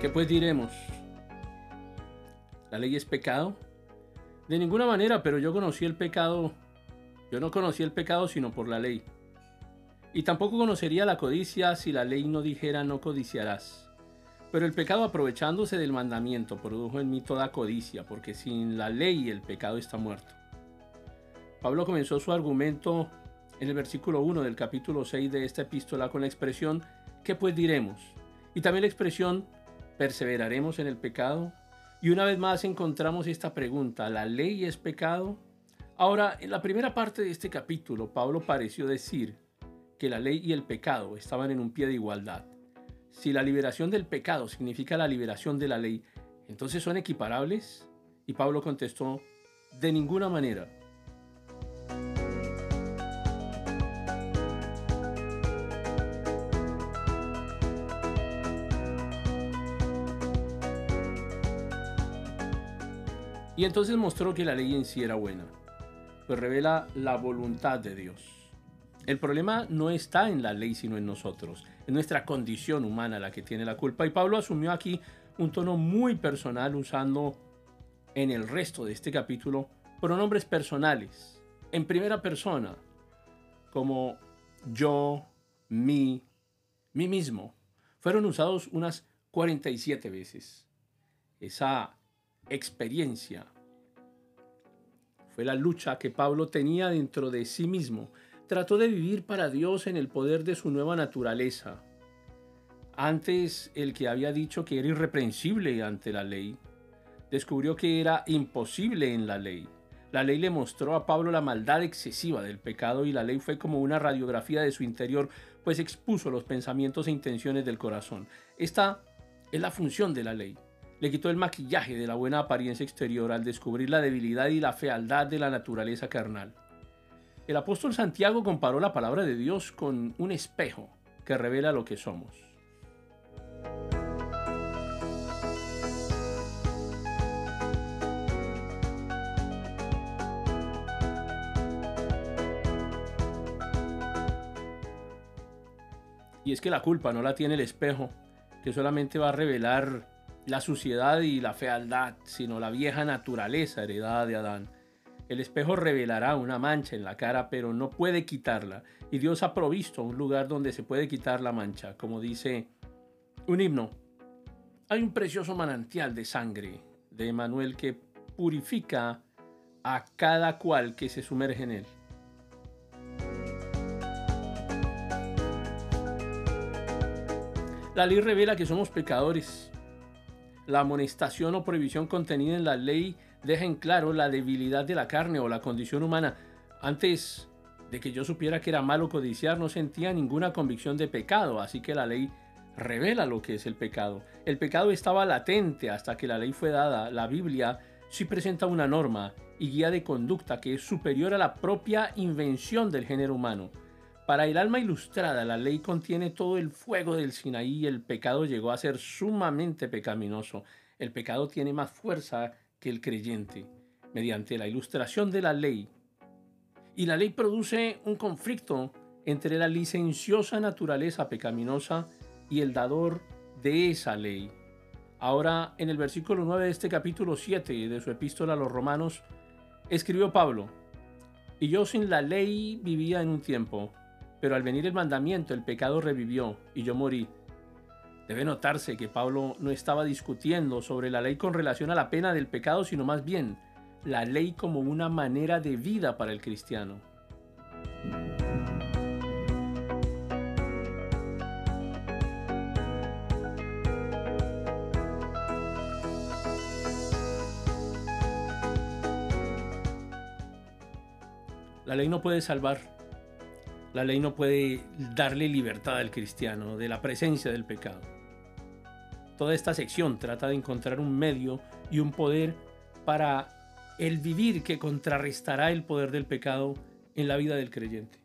¿Qué pues diremos? ¿La ley es pecado? De ninguna manera, pero yo conocí el pecado. Yo no conocí el pecado sino por la ley. Y tampoco conocería la codicia si la ley no dijera no codiciarás. Pero el pecado aprovechándose del mandamiento produjo en mí toda codicia, porque sin la ley el pecado está muerto. Pablo comenzó su argumento en el versículo 1 del capítulo 6 de esta epístola con la expresión ¿qué pues diremos? Y también la expresión ¿perseveraremos en el pecado? Y una vez más encontramos esta pregunta, ¿la ley es pecado? Ahora, en la primera parte de este capítulo, Pablo pareció decir que la ley y el pecado estaban en un pie de igualdad. Si la liberación del pecado significa la liberación de la ley, entonces son equiparables? Y Pablo contestó, de ninguna manera. Y entonces mostró que la ley en sí era buena, pues revela la voluntad de Dios. El problema no está en la ley, sino en nosotros, en nuestra condición humana la que tiene la culpa. Y Pablo asumió aquí un tono muy personal usando en el resto de este capítulo pronombres personales, en primera persona, como yo, mi, mí mismo. Fueron usados unas 47 veces. Esa experiencia. Fue la lucha que Pablo tenía dentro de sí mismo. Trató de vivir para Dios en el poder de su nueva naturaleza. Antes el que había dicho que era irreprensible ante la ley, descubrió que era imposible en la ley. La ley le mostró a Pablo la maldad excesiva del pecado y la ley fue como una radiografía de su interior, pues expuso los pensamientos e intenciones del corazón. Esta es la función de la ley, le quitó el maquillaje de la buena apariencia exterior al descubrir la debilidad y la fealdad de la naturaleza carnal. El apóstol Santiago comparó la palabra de Dios con un espejo que revela lo que somos. Y es que la culpa no la tiene el espejo, que solamente va a revelar la suciedad y la fealdad, sino la vieja naturaleza heredada de Adán. El espejo revelará una mancha en la cara, pero no puede quitarla, y Dios ha provisto un lugar donde se puede quitar la mancha, como dice un himno. Hay un precioso manantial de sangre de Emanuel que purifica a cada cual que se sumerge en él. La ley revela que somos pecadores la amonestación o prohibición contenida en la ley deja en claro la debilidad de la carne o la condición humana. Antes de que yo supiera que era malo codiciar, no sentía ninguna convicción de pecado, así que la ley revela lo que es el pecado. El pecado estaba latente hasta que la ley fue dada. La Biblia sí presenta una norma y guía de conducta que es superior a la propia invención del género humano. Para el alma ilustrada, la ley contiene todo el fuego del Sinaí y el pecado llegó a ser sumamente pecaminoso. El pecado tiene más fuerza que el creyente, mediante la ilustración de la ley. Y la ley produce un conflicto entre la licenciosa naturaleza pecaminosa y el dador de esa ley. Ahora, en el versículo 9 de este capítulo 7 de su epístola a los romanos, escribió Pablo, y yo sin la ley vivía en un tiempo pero al venir el mandamiento, el pecado revivió y yo morí. Debe notarse que Pablo no estaba discutiendo sobre la ley con relación a la pena del pecado, sino más bien la ley como una manera de vida para el cristiano. La ley no puede salvar, la ley no puede darle libertad al cristiano de la presencia del pecado. Toda esta sección trata de encontrar un medio y un poder para el vivir que contrarrestará el poder del pecado en la vida del creyente.